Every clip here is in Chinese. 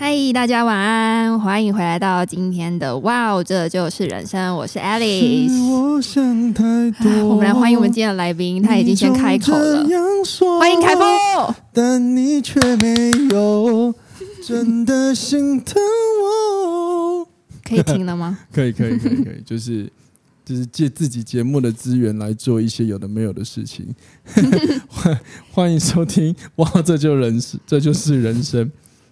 嗨，大家晚安，欢迎回来到今天的哇哦，这就是人生。我是 Alice。我想太多。我们来欢迎我们今天的来宾，他已经先开口了。欢迎凯风。但你却没有真的心疼我。可以听了吗？可以，可以，可以，可以，就是就是借自己节目的资源来做一些有的没有的事情。欢欢迎收听哇，这就人生，这就是人生。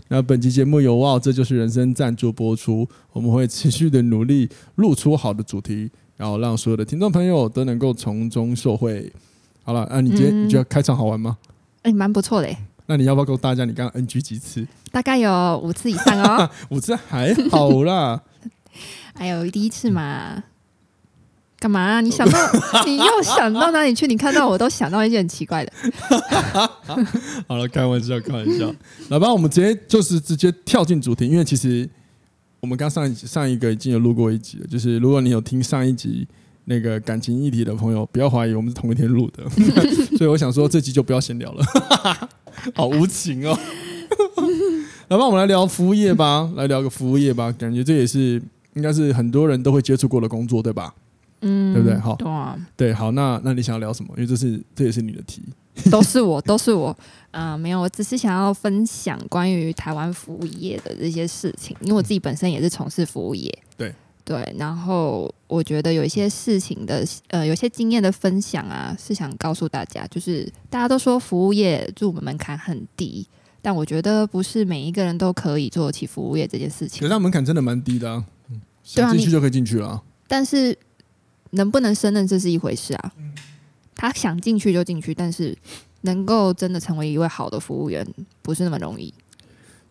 那本期节目由哇，这就是人生赞助播出。我们会持续的努力露出好的主题，然后让所有的听众朋友都能够从中受惠。好了，啊，你今天你觉得开场好玩吗？哎、嗯，蛮不错的。那你要不要告诉大家你刚刚 NG 几次？大概有五次以上哦。五次还好啦。还有第一次嘛。干嘛啊？你想到 你又想到哪里去？你看到我都想到一件很奇怪的。好了，开玩笑，开玩笑。来吧，我们直接就是直接跳进主题，因为其实我们刚上一上一个已经有录过一集了。就是如果你有听上一集那个感情议题的朋友，不要怀疑我们是同一天录的。所以我想说，这集就不要闲聊了。好无情哦。来吧，我们来聊服务业吧，来聊个服务业吧。感觉这也是应该是很多人都会接触过的工作，对吧？嗯，对不对？好，对，啊、对，好，那那你想要聊什么？因为这是这也是你的题，都是我，都是我，啊、呃，没有，我只是想要分享关于台湾服务业的这些事情，因为我自己本身也是从事服务业，对对，然后我觉得有一些事情的，呃，有些经验的分享啊，是想告诉大家，就是大家都说服务业入门门槛很低，但我觉得不是每一个人都可以做起服务业这件事情，可是它门槛真的蛮低的啊，想进去就可以进去了，啊，但是。能不能胜任这是一回事啊，他想进去就进去，但是能够真的成为一位好的服务员不是那么容易。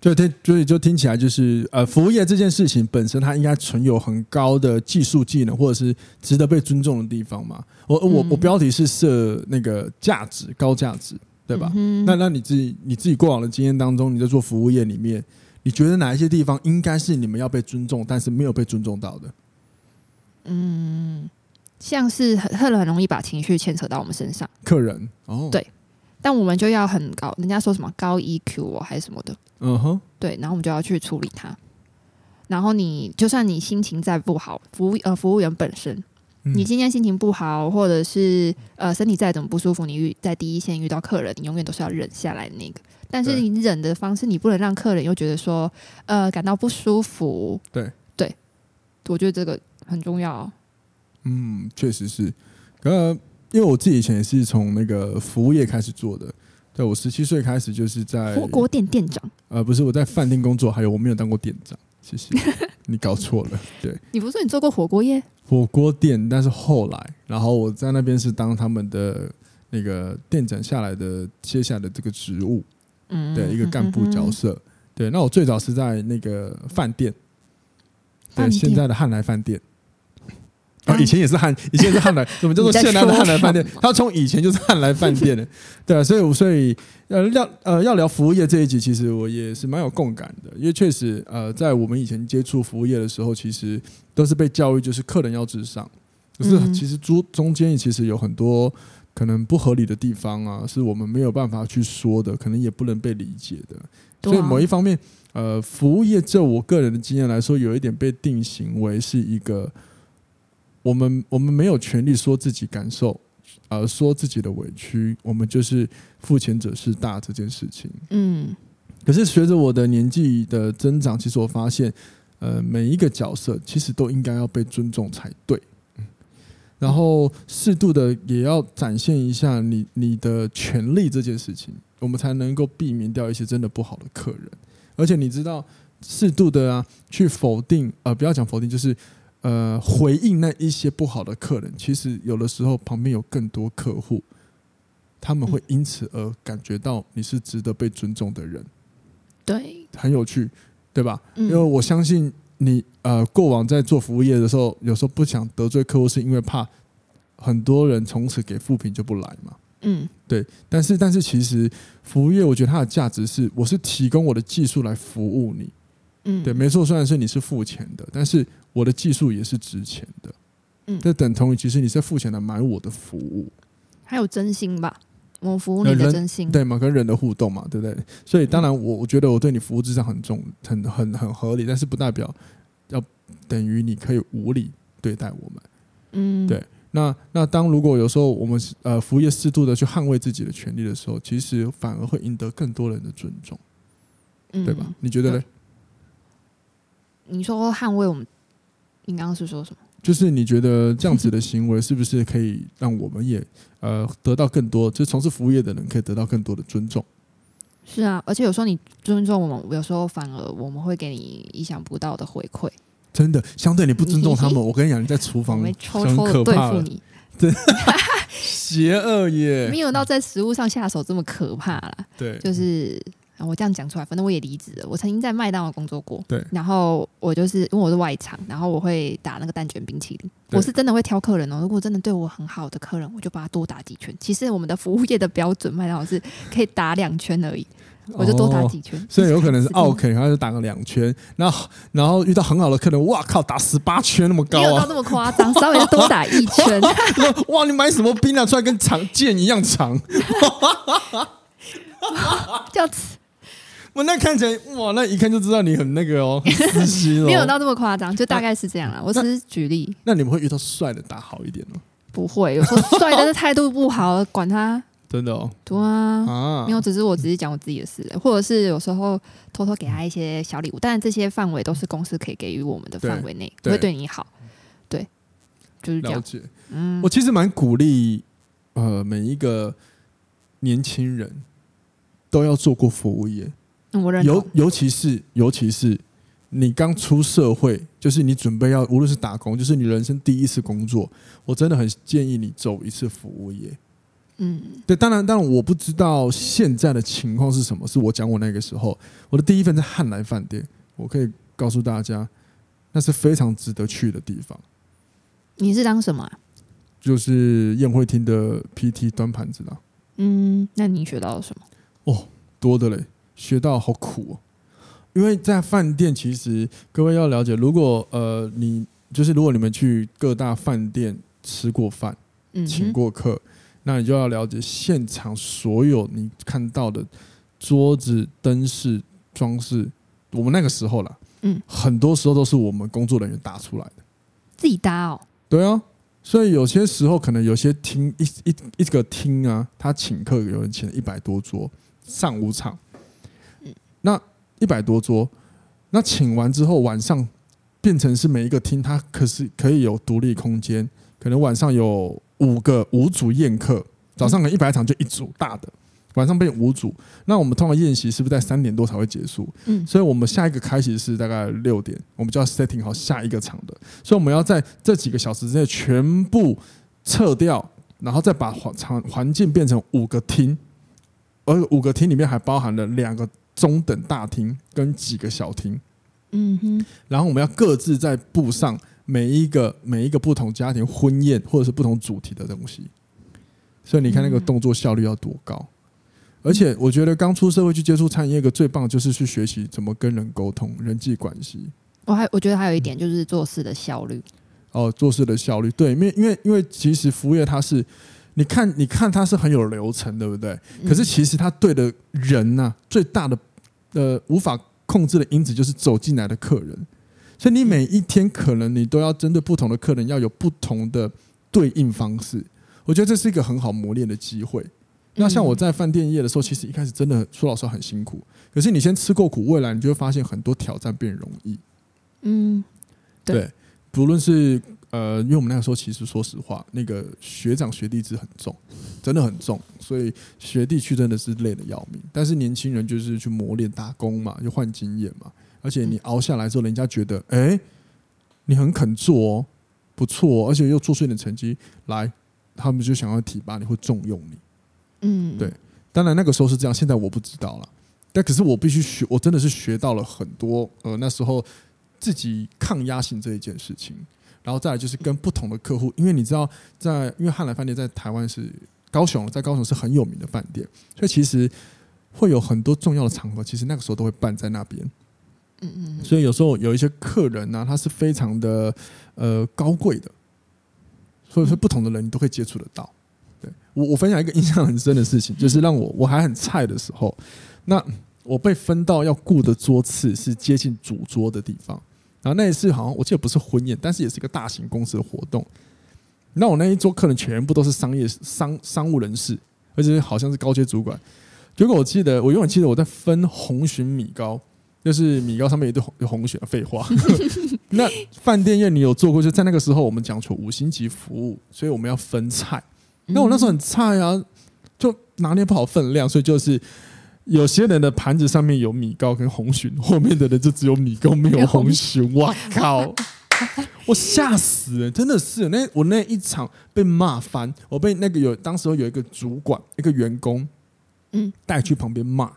就听，所以就听起来就是呃，服务业这件事情本身，它应该存有很高的技术技能，或者是值得被尊重的地方嘛。我我我标题是设那个价值高价值，对吧？嗯、那那你自己你自己过往的经验当中，你在做服务业里面，你觉得哪一些地方应该是你们要被尊重，但是没有被尊重到的？嗯。像是很客人很容易把情绪牵扯到我们身上，客人哦，对，但我们就要很高，人家说什么高 EQ 哦，还是什么的，嗯哼，对，然后我们就要去处理它。然后你就算你心情再不好，服务呃服务员本身，你今天心情不好，或者是呃身体再怎么不舒服，你遇在第一线遇到客人，你永远都是要忍下来的那个。但是你忍的方式，你不能让客人又觉得说呃感到不舒服。对。对，我觉得这个很重要。嗯，确实是。呃，因为我自己以前也是从那个服务业开始做的。对，我十七岁开始就是在火锅店店长。呃，不是，我在饭店工作，还有我没有当过店长。谢谢，你搞错了。对，你不是说你做过火锅业？火锅店，但是后来，然后我在那边是当他们的那个店长下来的接下来的这个职务，嗯，对，一个干部角色。嗯、对，那我最早是在那个饭店，对，现在的汉来饭店。啊，以前也是汉，以前也是汉来，怎么叫做现在的汉来饭店？他从以前就是汉来饭店的，对啊，所以所以呃要呃要聊服务业这一集，其实我也是蛮有共感的，因为确实呃在我们以前接触服务业的时候，其实都是被教育就是客人要至上，可是其实中中间其实有很多可能不合理的地方啊，是我们没有办法去说的，可能也不能被理解的，所以某一方面呃服务业就我个人的经验来说，有一点被定型为是一个。我们我们没有权利说自己感受，呃，说自己的委屈，我们就是付钱者是大这件事情。嗯，可是随着我的年纪的增长，其实我发现，呃，每一个角色其实都应该要被尊重才对。嗯，然后适度的也要展现一下你你的权利这件事情，我们才能够避免掉一些真的不好的客人。而且你知道，适度的啊，去否定，呃，不要讲否定，就是。呃，回应那一些不好的客人，其实有的时候旁边有更多客户，他们会因此而感觉到你是值得被尊重的人。对，很有趣。对吧？因为我相信你呃，过往在做服务业的时候，有时候不想得罪客户，是因为怕很多人从此给负评就不来嘛。嗯，对。但是但是其实服务业，我觉得它的价值是，我是提供我的技术来服务你。嗯，对，没错。虽然是你是付钱的，但是我的技术也是值钱的。嗯，这等同于其实你是付钱来买我的服务，还有真心吧。我服务你的真心，对嘛？跟人的互动嘛，对不对？所以当然，我我觉得我对你服务至上很重，很很很合理，但是不代表要等于你可以无理对待我们。嗯，对。那那当如果有时候我们呃服务业适度的去捍卫自己的权利的时候，其实反而会赢得更多人的尊重，对吧？你觉得呢？你说捍卫我们，你刚刚是说什么？就是你觉得这样子的行为是不是可以让我们也呃得到更多？就是从事服务业的人可以得到更多的尊重。是啊，而且有时候你尊重我们，有时候反而我们会给你意想不到的回馈。真的，相对你不尊重他们，我跟你讲，你在厨房很可怕，对，邪恶耶，没有到在食物上下手这么可怕啦。对，就是。我这样讲出来，反正我也离职了。我曾经在麦当劳工作过，对。然后我就是因为我是外场，然后我会打那个蛋卷冰淇淋。我是真的会挑客人哦。如果真的对我很好的客人，我就把他多打几圈。其实我们的服务业的标准，麦当劳是可以打两圈而已，我就多打几圈。所以有可能 是 OK，然后就打个两圈。然后然后遇到很好的客人，哇靠，打十八圈那么高啊！没有到那么夸张，稍微多打一圈。哇，你买什么冰啊？出来跟长剑一样长，这样子。我那看起来哇，那一看就知道你很那个哦，私心哦。没有到这么夸张，就大概是这样啦。我只是举例。那你们会遇到帅的打好一点吗？不会，有时候帅的态度不好，管他。真的哦。对啊。啊。没有，只是我只是讲我自己的事，或者是有时候偷偷给他一些小礼物，但这些范围都是公司可以给予我们的范围内，会对你好。对。就是这样。了解。嗯。我其实蛮鼓励呃每一个年轻人都要做过服务业。尤尤其是尤其是你刚出社会，就是你准备要无论是打工，就是你人生第一次工作，我真的很建议你走一次服务业。嗯，对，当然当然我不知道现在的情况是什么，是我讲我那个时候，我的第一份在汉来饭店，我可以告诉大家，那是非常值得去的地方。你是当什么啊？就是宴会厅的 PT 端盘子的。嗯，那你学到了什么？哦，多的嘞。学到好苦。哦，因为在饭店，其实各位要了解，如果呃你就是如果你们去各大饭店吃过饭，请过客，那你就要了解现场所有你看到的桌子、灯饰、装饰，我们那个时候啦，嗯，很多时候都是我们工作人员搭出来的，自己搭哦，对啊，所以有些时候可能有些厅一一一个厅啊，他请客有人请了一百多桌上午场。那一百多桌，那请完之后晚上变成是每一个厅，它可是可以有独立空间，可能晚上有五个五组宴客，早上可能一百场就一组大的，晚上变五组。那我们通常宴席是不是在三点多才会结束？嗯，所以我们下一个开席是大概六点，我们就要 setting 好下一个场的，所以我们要在这几个小时之内全部撤掉，然后再把环场环境变成五个厅，而五个厅里面还包含了两个。中等大厅跟几个小厅，嗯哼，然后我们要各自在布上每一个每一个不同家庭婚宴或者是不同主题的东西，所以你看那个动作效率要多高，而且我觉得刚出社会去接触餐饮业，一个最棒就是去学习怎么跟人沟通、人际关系。我还我觉得还有一点就是做事的效率。哦，做事的效率，对，因为因为因为其实服务业它是。你看，你看，它是很有流程，对不对？可是其实它对的人呢，最大的呃无法控制的因子就是走进来的客人。所以你每一天可能你都要针对不同的客人，要有不同的对应方式。我觉得这是一个很好磨练的机会。那像我在饭店业的时候，其实一开始真的说老实话很辛苦。可是你先吃过苦，未来你就会发现很多挑战变容易。嗯，对，不论是。呃，因为我们那个时候其实说实话，那个学长学弟制很重，真的很重，所以学弟去真的是累得要命。但是年轻人就是去磨练打工嘛，就换经验嘛。而且你熬下来之后，人家觉得哎、欸，你很肯做哦，不错哦，而且又做出一点成绩来，他们就想要提拔你，会重用你。嗯，对。当然那个时候是这样，现在我不知道了。但可是我必须学，我真的是学到了很多。呃，那时候自己抗压性这一件事情，然后再来就是跟不同的客户，因为你知道在，在因为汉来饭店在台湾是高雄，在高雄是很有名的饭店，所以其实会有很多重要的场合，其实那个时候都会办在那边。嗯嗯。所以有时候有一些客人呢、啊，他是非常的呃高贵的，所以说不同的人你都会接触得到。对我，我分享一个印象很深的事情，就是让我我还很菜的时候。那我被分到要顾的桌次是接近主桌的地方，然后那一次好像我记得不是婚宴，但是也是一个大型公司的活动。那我那一桌客人全部都是商业商商务人士，而且好像是高阶主管。结果我记得，我永远记得我在分红鲟米糕，就是米糕上面有一堆红红蟳。废话，那饭店业你有做过？就在那个时候，我们讲求五星级服务，所以我们要分菜。那我那时候很菜啊，就拿捏不好分量，所以就是。有些人的盘子上面有米糕跟红鲟，后面的人就只有米糕没有红鲟。我靠！我吓死了，真的是那我那一场被骂翻，我被那个有当时候有一个主管一个员工，嗯，带去旁边骂，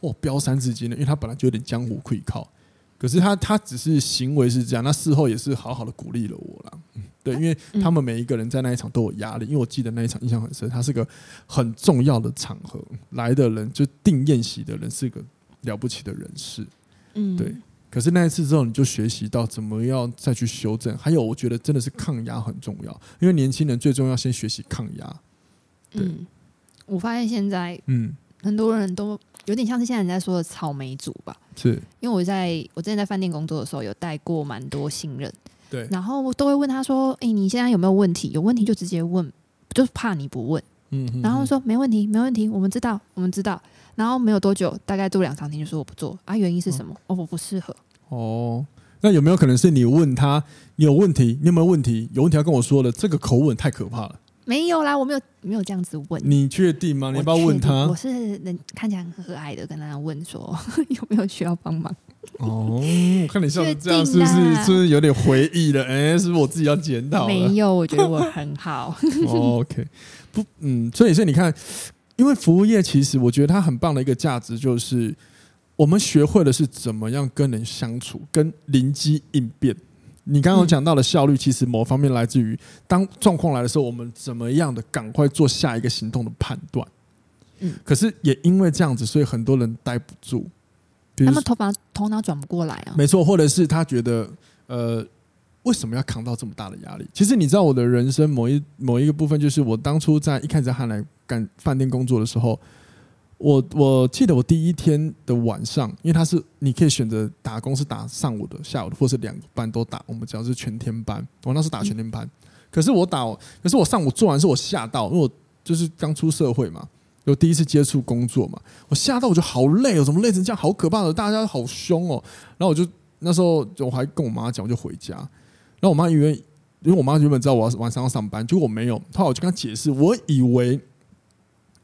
我飙三字经的，因为他本来就有点江湖愧靠。可是他他只是行为是这样，那事后也是好好的鼓励了我啦。对，因为他们每一个人在那一场都有压力，因为我记得那一场印象很深，他是个很重要的场合，来的人就定宴席的人是个了不起的人士。嗯，对。可是那一次之后，你就学习到怎么样再去修正，还有我觉得真的是抗压很重要，因为年轻人最重要先学习抗压。对、嗯，我发现现在嗯，很多人都。有点像是现在人在说的草莓族吧，是因为我在我之前在饭店工作的时候，有带过蛮多新人，对，然后我都会问他说：“哎、欸，你现在有没有问题？有问题就直接问，就是怕你不问。”嗯，然后说：“没问题，没问题，我们知道，我们知道。”然后没有多久，大概做两三天，就说我不做啊，原因是什么？哦，我不适合。哦，那有没有可能是你问他你有问题？你有没有问题？有问题要跟我说的，这个口吻太可怕了。没有啦，我没有没有这样子问。你确定吗？你要不要问他？我是能看起来很和蔼的，跟他问说 有没有需要帮忙。哦，我看你像这样，是不是是不是有点回忆了？哎、欸，是不是我自己要检讨？没有，我觉得我很好。哦、OK，不，嗯，所以所以你看，因为服务业其实我觉得它很棒的一个价值就是，我们学会的是怎么样跟人相处，跟灵机应变。你刚刚讲到的效率，其实某方面来自于当状况来的时候，我们怎么样的赶快做下一个行动的判断。嗯，可是也因为这样子，所以很多人待不住，他们头发头脑转不过来啊。没错，或者是他觉得，呃，为什么要扛到这么大的压力？其实你知道，我的人生某一某一个部分，就是我当初在一开始在汉来干饭店工作的时候。我我记得我第一天的晚上，因为他是你可以选择打工，是打上午的、下午的，或是两个班都打。我们只要是全天班，我那是打全天班。可是我打，可是我上午做完是我吓到，因为我就是刚出社会嘛，有第一次接触工作嘛，我吓到我就好累哦，怎么累成这样，好可怕的，大家好凶哦。然后我就那时候我还跟我妈讲，我就回家。然后我妈以为，因为我妈原本知道我要晚上要上班，结果我没有。后来我就跟她解释，我以为。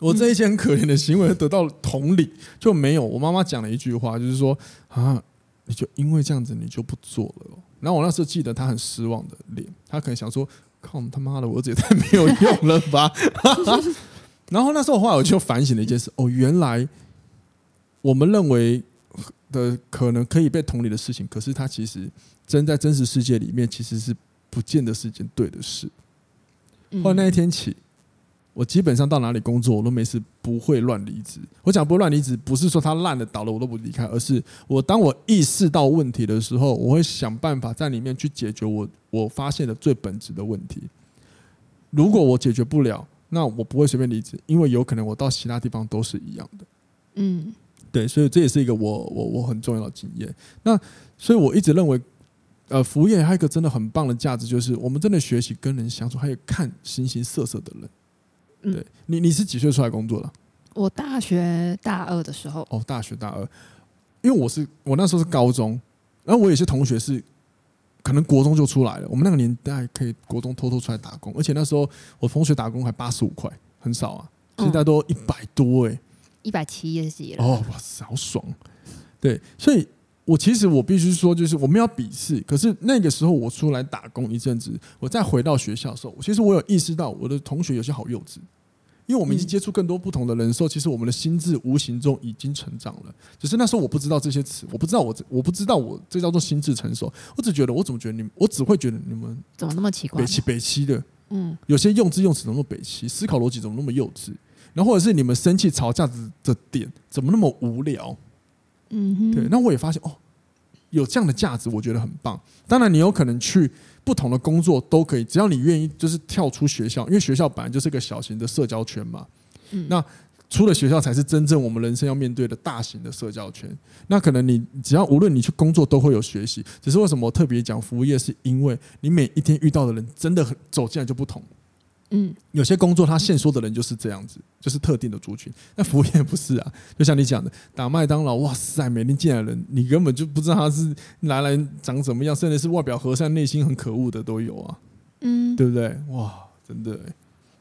我这一些很可怜的行为得到同理，就没有。我妈妈讲了一句话，就是说啊，你就因为这样子你就不做了。然后我那时候记得她很失望的脸，她可能想说，靠他妈的，我儿子也太没有用了吧。然后那时候后来我就反省了一件事，哦，原来我们认为的可能可以被同理的事情，可是它其实真在真实世界里面其实是不见得是一件对的事。后来那一天起。我基本上到哪里工作，我都没事，不会乱离职。我讲不会乱离职，不是说他烂了倒了我都不离开，而是我当我意识到问题的时候，我会想办法在里面去解决我我发现的最本质的问题。如果我解决不了，那我不会随便离职，因为有可能我到其他地方都是一样的。嗯，对，所以这也是一个我我我很重要的经验。那所以我一直认为，呃，服务业还有一个真的很棒的价值，就是我们真的学习跟人相处，还有看形形色色的人。对你，你是几岁出来工作的？我大学大二的时候。哦，大学大二，因为我是我那时候是高中，然后我有些同学是可能国中就出来了。我们那个年代可以国中偷偷出来打工，而且那时候我同学打工还八十五块，很少啊。现在都一百多哎，一百七十几了。哦，哇塞，好爽！对，所以我其实我必须说，就是我们要鄙视。可是那个时候我出来打工一阵子，我再回到学校的时候，其实我有意识到我的同学有些好幼稚。因为我们已经接触更多不同的人的时候，其实我们的心智无形中已经成长了。只是那时候我不知道这些词，我不知道我我不知道我这叫做心智成熟。我只觉得我怎么觉得你们，我只会觉得你们怎么那么奇怪，北七北七的，嗯，有些用字用词怎么那么北七，思考逻辑怎么那么幼稚，然后或者是你们生气吵架的点怎么那么无聊，嗯哼，对。那我也发现哦，有这样的价值，我觉得很棒。当然，你有可能去。不同的工作都可以，只要你愿意，就是跳出学校，因为学校本来就是个小型的社交圈嘛。嗯，那出了学校才是真正我们人生要面对的大型的社交圈。那可能你只要无论你去工作都会有学习，只是为什么我特别讲服务业，是因为你每一天遇到的人真的很走进来就不同。嗯，有些工作他现说的人就是这样子，就是特定的族群。那服务业不是啊，就像你讲的，打麦当劳，哇塞，每天进来的人，你根本就不知道他是来来长怎么样，甚至是外表和善、内心很可恶的都有啊。嗯，对不对？哇，真的。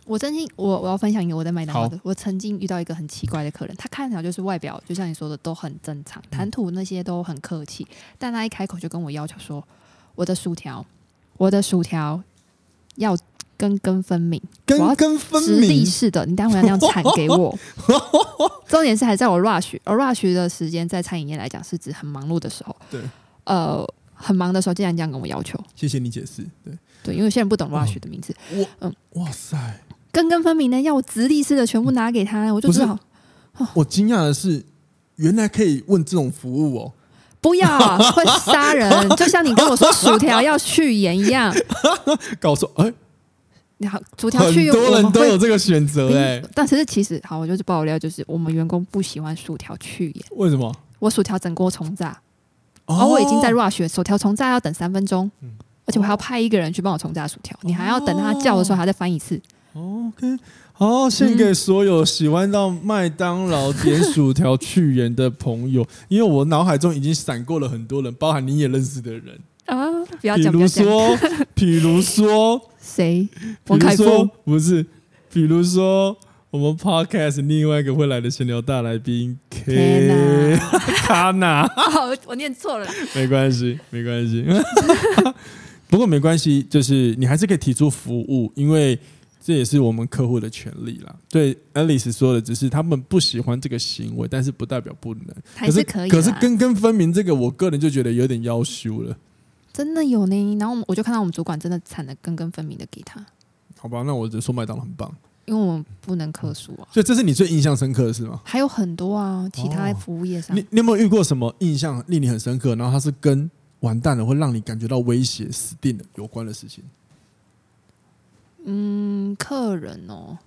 我曾经，我我要分享一个我在麦当劳的，我曾经遇到一个很奇怪的客人，他看起来就是外表，就像你说的都很正常，谈吐那些都很客气，但他一开口就跟我要求说，我的薯条，我的薯条要。根根分明，根根分明，直立式的，你待会要那样铲给我。重点是还在我 rush，而 rush 的时间在餐饮业来讲是指很忙碌的时候。对，呃，很忙的时候，竟然这样跟我要求。谢谢你解释。对对，因为有些人不懂 rush 的名字。我嗯，哇塞，根根分明的，要我直立式的全部拿给他，我就知道。我惊讶的是，原来可以问这种服务哦。不要，会杀人，就像你跟我说薯条要去盐一样。告诉哎。你好，薯条去盐，很多人都有这个选择哎。但是其实，好，我就是爆料，就是我们员工不喜欢薯条去盐。为什么？我薯条整锅重炸，然后我已经在 rush，薯条重炸要等三分钟，而且我还要派一个人去帮我重炸薯条，你还要等他叫的时候还要再翻一次。OK，好，献给所有喜欢到麦当劳点薯条 去盐的朋友，因为我脑海中已经闪过了很多人，包含你也认识的人啊。不要讲，比如说，比如说。谁？比如说不是，比如说我们 podcast 另外一个会来的闲聊大来宾 K 卡娜，哦，我念错了，没关系，没关系，不过没关系，就是你还是可以提出服务，因为这也是我们客户的权利啦。对，Alice 说的只是他们不喜欢这个行为，但是不代表不能，还是可以，可是根根分明，这个我个人就觉得有点要羞了。真的有呢，然后我就看到我们主管真的惨的根根分明的给他。好吧，那我就说麦当劳很棒，因为我们不能克诉啊。所以这是你最印象深刻的是吗？还有很多啊，其他服务业上，你有没有遇过什么印象令你很深刻，然后他是跟完蛋了会让你感觉到威胁、死定了有关的事情？嗯，客人哦。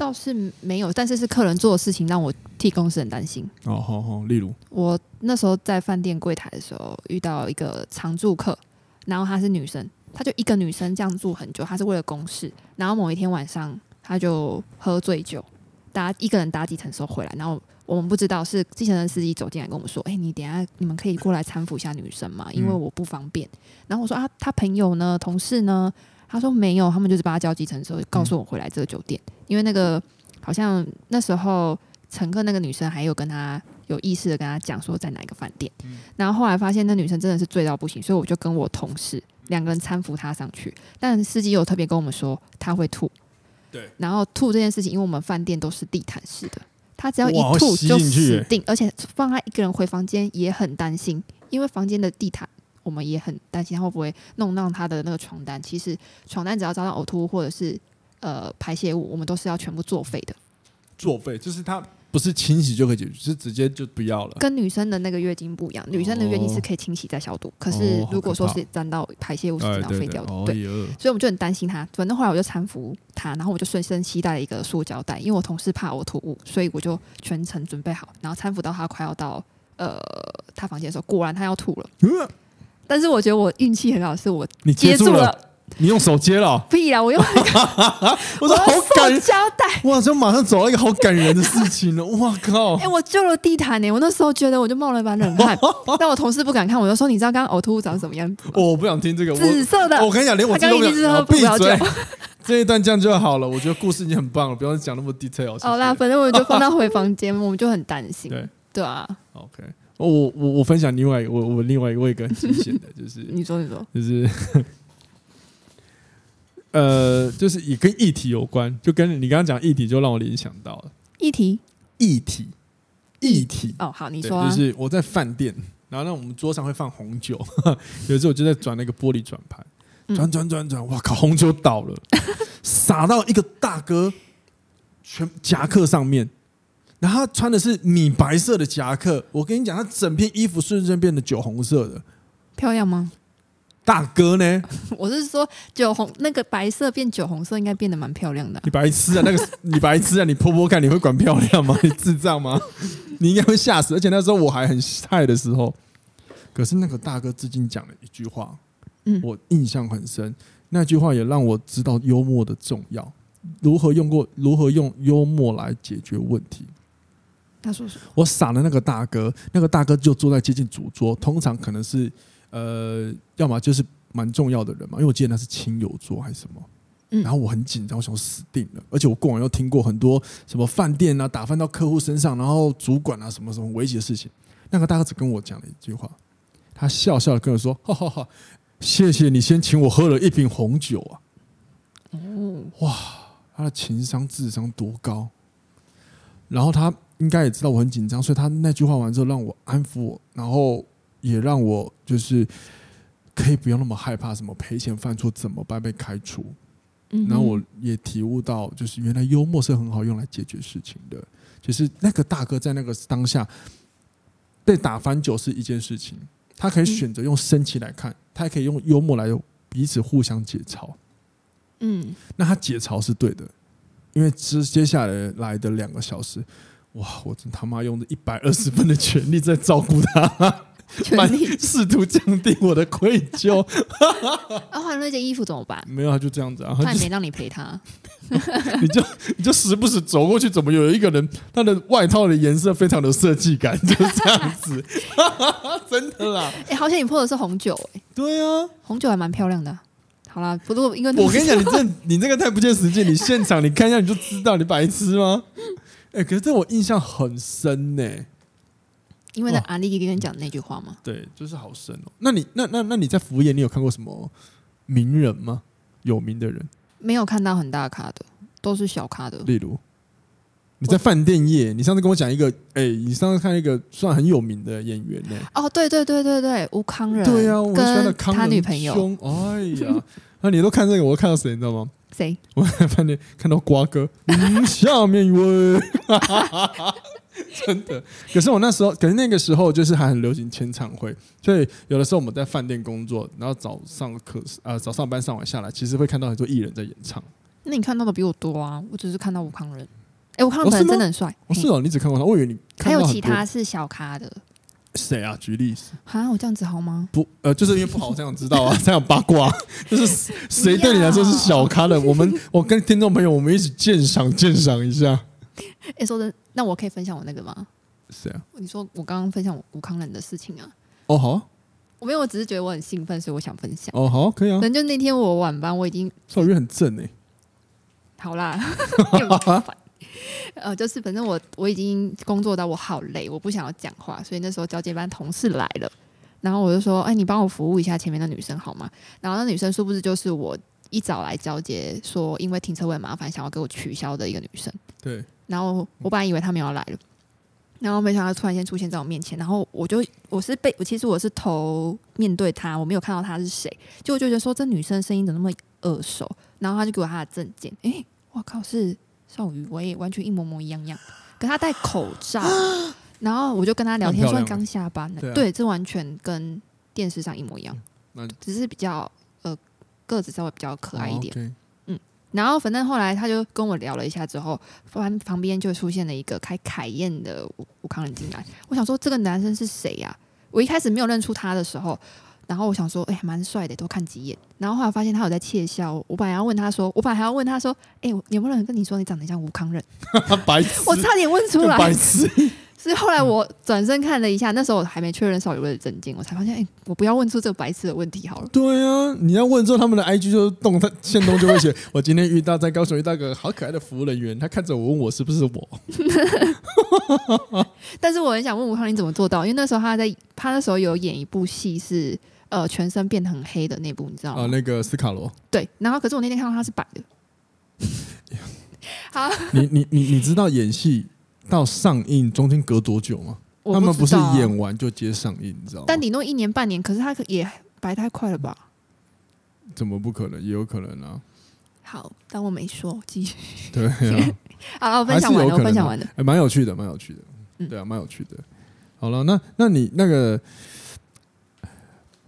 倒是没有，但是是客人做的事情让我替公司很担心。哦，好好，例如我那时候在饭店柜台的时候遇到一个常住客，然后她是女生，她就一个女生这样住很久，她是为了公事。然后某一天晚上，她就喝醉酒，搭一个人搭计程车回来，然后我们不知道是计程车司机走进来跟我们说：“哎，你等下你们可以过来搀扶一下女生吗？因为我不方便。”然后我说：“啊，她朋友呢？同事呢？”他说没有，他们就是把他叫计程车，告诉我回来这个酒店。嗯、因为那个好像那时候乘客那个女生还有跟他有意识的跟他讲说在哪一个饭店。嗯、然后后来发现那女生真的是醉到不行，所以我就跟我同事两个人搀扶她上去。但司机有特别跟我们说他会吐。对。然后吐这件事情，因为我们饭店都是地毯式的，他只要一吐就死定，而且放他一个人回房间也很担心，因为房间的地毯。我们也很担心他会不会弄到他的那个床单。其实床单只要遭到呕吐或者是呃排泄物，我们都是要全部作废的。作废就是他不是清洗就可以解决，是直接就不要了。跟女生的那个月经不一样，女生的月经是可以清洗再消毒，哦、可是如果说是沾到排泄物是要废掉的。对，所以我们就很担心他。反正后来我就搀扶他，然后我就随身携带了一个塑胶袋，因为我同事怕呕吐物，所以我就全程准备好，然后搀扶到他快要到呃他房间的时候，果然他要吐了。呃但是我觉得我运气很好，是我接住了，你接住了，你用手接了？哦，屁啦，我用那个，我说好感人，胶带，哇，就马上走到一个好感人的事情了，哇靠！哎、欸，我救了地毯呢，我那时候觉得我就冒了一把冷汗，但我同事不敢看，我就说，你知道刚刚呕吐物长什么样子吗？我不想听这个紫色的，我跟你讲，连我刚刚一直喝不了酒，这一段这样就好了，我觉得故事已经很棒了，不要讲那么 detail。好啦，反正我就放他回房间，我们就很担心，对。对啊，OK。我我我分享另外我我另外一个很惊险的，就是你说你说，就是呃，就是也跟议题有关，就跟你刚刚讲议题，就让我联想到了议题，议题，议题。哦，好，你说、啊，就是我在饭店，然后呢，我们桌上会放红酒，有时候我就在转那个玻璃转盘，转转转转，哇靠，红酒倒了，洒到一个大哥全夹克上面，然后他穿的是米白色的夹克，我跟你讲，他整片衣服瞬间变得酒红色的，漂亮吗？大哥呢？我是说酒红那个白色变酒红色，应该变得蛮漂亮的、啊。你白痴啊！那个你白痴啊！你泼泼看，你会管漂亮吗？你智障吗？你应该会吓死。而且那时候我还很菜的时候，可是那个大哥至今讲了一句话，嗯，我印象很深。那句话也让我知道幽默的重要，如何用过，如何用幽默来解决问题。他说什么？我傻了那个大哥，那个大哥就坐在接近主桌，通常可能是。呃，要么就是蛮重要的人嘛，因为我记得那是亲友桌还是什么，嗯，然后我很紧张，我想死定了，而且我过往又听过很多什么饭店啊打翻到客户身上，然后主管啊什么什么危急的事情。那个大哥只跟我讲了一句话，他笑笑的跟我说：“哈哈哈，谢谢你先请我喝了一瓶红酒啊。”哦，哇，他的情商智商多高？然后他应该也知道我很紧张，所以他那句话完之后让我安抚我，然后。也让我就是可以不用那么害怕什么赔钱犯错怎么办被开除，嗯然后我也体悟到，就是原来幽默是很好用来解决事情的。就是那个大哥在那个当下被打翻酒是一件事情，他可以选择用生气来看，他也可以用幽默来彼此互相解嘲。嗯，那他解嘲是对的，因为接接下来来的两个小时，哇，我真他妈用着一百二十分的全力在照顾他。全力试图降低我的愧疚。那，换那件衣服怎么办？没有，他就这样子啊。他也没让你陪他。你就你就时不时走过去，怎么有一个人，他的外套的颜色非常有设计感，就是这样子。真的啦。哎、欸，好像你泼的是红酒哎、欸。对啊，红酒还蛮漂亮的。好啦，不过因为我跟你讲，你这你这个太不切实际。你现场你看一下，你就知道你白痴吗？哎、欸，可是这我印象很深呢、欸。因为在阿力跟你讲那句话吗？对，就是好深哦。那你那那那你在服务业，你有看过什么名人吗？有名的人？没有看到很大咖的，都是小咖的。例如你在饭店业，你上次跟我讲一个，哎、欸，你上次看一个算很有名的演员呢？哦，对对对对对，吴康仁。对啊，我喜欢的康他女朋友。哎呀，那你都看这个，我都看到谁，你知道吗？谁？我在饭店看到瓜哥。嗯，下面一位。真的，可是我那时候，可是那个时候就是还很流行签唱会，所以有的时候我们在饭店工作，然后早上课呃早上班上完下来，其实会看到很多艺人在演唱。那你看到的比我多啊，我只是看到吴康仁。哎，吴康仁真的很帅。我是哦，你只看过他，我以为你看还有其他是小咖的。谁啊？举例子。啊，我这样子好吗？不，呃，就是因为不好这样知道啊，这样八卦，就是谁对你来说是小咖的？我们我跟听众朋友，我们一起鉴赏鉴赏一下。哎、欸，说的，那我可以分享我那个吗？谁啊，你说我刚刚分享我吴康仁的事情啊？哦，好啊，我没有，我只是觉得我很兴奋，所以我想分享。哦，好啊，可以啊。反正就那天我晚班，我已经邵宇很正哎、欸。好啦，呃，就是反正我我已经工作到我好累，我不想要讲话，所以那时候交接班同事来了，然后我就说：“哎、欸，你帮我服务一下前面的女生好吗？”然后那女生殊不知就是我一早来交接说因为停车位麻烦，想要给我取消的一个女生。对。然后我本来以为他们要来了，然后没想到突然间出现在我面前，然后我就我是被我其实我是头面对她，我没有看到她是谁，就我就觉得说这女生声音怎么那么耳熟，然后她就给我她的证件，哎，我靠，是邵雨薇，完全一模模一样样，可他戴口罩，然后我就跟他聊天，说刚下班了，对，啊、对，这完全跟电视上一模一样，只是比较呃个子稍微比较可爱一点。哦 okay 然后反正后来他就跟我聊了一下之后，旁旁边就出现了一个开凯宴的吴吴慷仁进来。我想说这个男生是谁呀？我一开始没有认出他的时候，然后我想说，哎，蛮帅的，多看几眼。然后后来发现他有在窃笑。我本来要问他说，我本来还要问他说，哎，有没有人跟你说你长得像吴康仁？白痴！我差点问出来。白痴。所以后来我转身看了一下，那时候我还没确认邵雨薇的证件，我才发现，哎、欸，我不要问出这个白痴的问题好了。对啊，你要问之后，他们的 IG 就动态现动就会写，我今天遇到在高雄遇到一个好可爱的服务人员，他看着我问我是不是我。但是我很想问吴康你怎么做到，因为那时候他在，他那时候有演一部戏是呃全身变得很黑的那部，你知道吗？啊，那个斯卡罗。对，然后可是我那天看到他是白的。好，你你你你知道演戏到上映中间隔多久吗？他们不是演完就接上映，你知道吗？但顶多一年半年，可是他也白太快了吧？怎么不可能？也有可能啊。好，当我没说，继续。对啊。好，我分享完了，我分享完了。蛮有趣的，蛮有趣的。嗯，对啊，蛮有趣的。好了，那那你那个，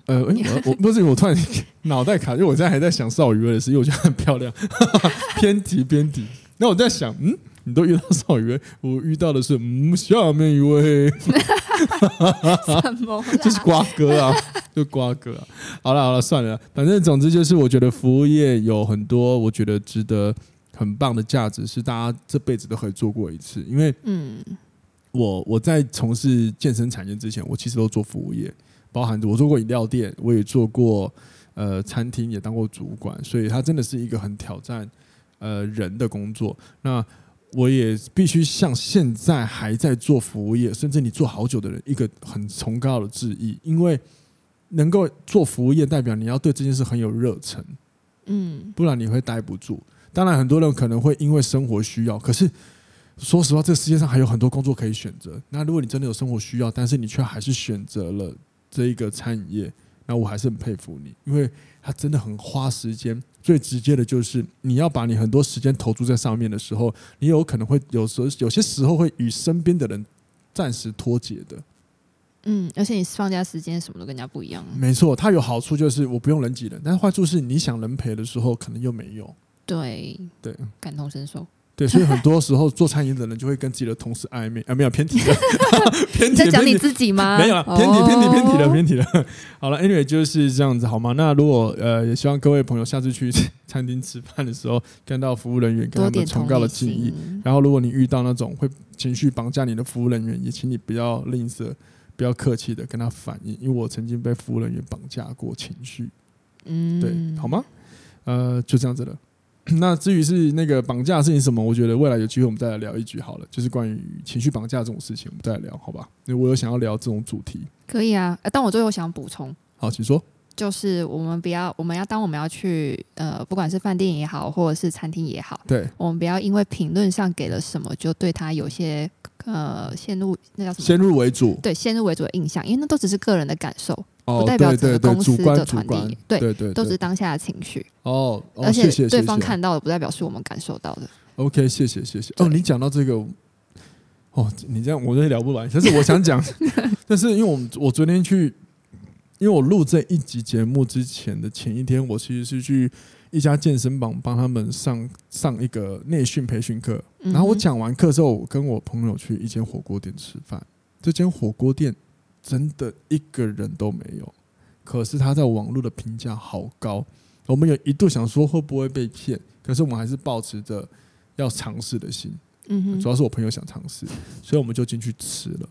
呃，我我不是我突然脑袋卡，因为我现在还在想邵雨薇的事，因为我觉得很漂亮。偏题偏题。那我在想，嗯，你都遇到邵雨薇，我遇到的是嗯，下面一位。什么？就是瓜哥啊，就瓜哥啊。好了好了，算了，反正总之就是，我觉得服务业有很多，我觉得值得很棒的价值，是大家这辈子都可以做过一次，因为嗯。我我在从事健身产业之前，我其实都做服务业，包含着我做过饮料店，我也做过呃餐厅，也当过主管，所以它真的是一个很挑战呃人的工作。那我也必须向现在还在做服务业，甚至你做好久的人，一个很崇高的致意，因为能够做服务业，代表你要对这件事很有热忱，嗯，不然你会待不住。当然，很多人可能会因为生活需要，可是。说实话，这个世界上还有很多工作可以选择。那如果你真的有生活需要，但是你却还是选择了这一个餐饮业，那我还是很佩服你，因为他真的很花时间。最直接的就是你要把你很多时间投注在上面的时候，你有可能会有时候有些时候会与身边的人暂时脱节的。嗯，而且你放假时间什么都跟人家不一样。没错，它有好处就是我不用人挤人，但是坏处是你想人陪的时候，可能又没有。对对，感同身受。对，所以很多时候做餐饮的人就会跟自己的同事暧昧啊，没有偏题的，偏题。在讲你自己吗？没有了，偏题，偏题，偏题了，偏题了。好了，Anyway 就是这样子，好吗？那如果呃，也希望各位朋友下次去 餐厅吃饭的时候，看到服务人员跟他们崇高的敬意。然后，如果你遇到那种会情绪绑架你的服务人员，也请你不要吝啬，不要客气的跟他反映，因为我曾经被服务人员绑架过情绪。嗯，对，好吗？呃，就这样子了。那至于是那个绑架的事情什么，我觉得未来有机会我们再来聊一局好了，就是关于情绪绑架这种事情，我们再来聊好吧？因为我有想要聊这种主题，可以啊。但我最后想补充，好，请说。就是我们不要，我们要当我们要去呃，不管是饭店也好，或者是餐厅也好，对，我们不要因为评论上给了什么，就对他有些呃先入那叫什么？先入为主，对，先入为主的印象，因为那都只是个人的感受。不代表整个公司的传递，对对，都是当下的情绪。哦，而且对方看到的，不代表是我们感受到的。OK，谢谢，谢谢。哦，你讲到这个，哦，你这样我都聊不完。但是我想讲，但是因为我们我昨天去，因为我录这一集节目之前的前一天，我其实是去一家健身房帮他们上上一个内训培训课。然后我讲完课之后，我跟我朋友去一间火锅店吃饭。这间火锅店。真的一个人都没有，可是他在网络的评价好高，我们有一度想说会不会被骗，可是我们还是保持着要尝试的心。嗯哼，主要是我朋友想尝试，所以我们就进去吃了，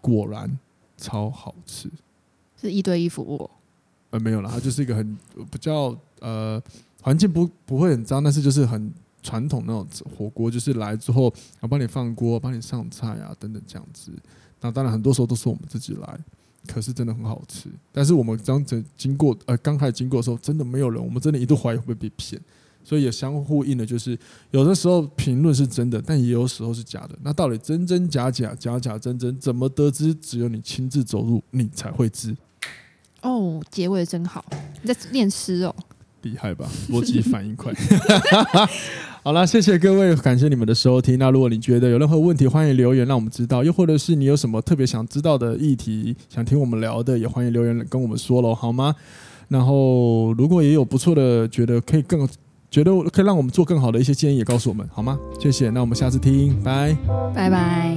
果然超好吃。是一对一服务？呃，没有啦，它就是一个很比较呃环境不不会很脏，但是就是很传统那种火锅，就是来之后我帮你放锅，帮你上菜啊等等这样子。那当然，很多时候都是我们自己来，可是真的很好吃。但是我们刚才经过，呃，刚开始经过的时候，真的没有人，我们真的一度怀疑会不会被骗，所以也相互应的，就是有的时候评论是真的，但也有时候是假的。那到底真真假假，假假真真，怎么得知？只有你亲自走入，你才会知。哦，结尾真好，你在念诗哦，厉害吧？逻辑反应快。好了，谢谢各位，感谢你们的收听。那如果你觉得有任何问题，欢迎留言让我们知道；又或者是你有什么特别想知道的议题，想听我们聊的，也欢迎留言跟我们说喽，好吗？然后如果也有不错的，觉得可以更觉得可以让我们做更好的一些建议，也告诉我们好吗？谢谢，那我们下次听，拜拜拜。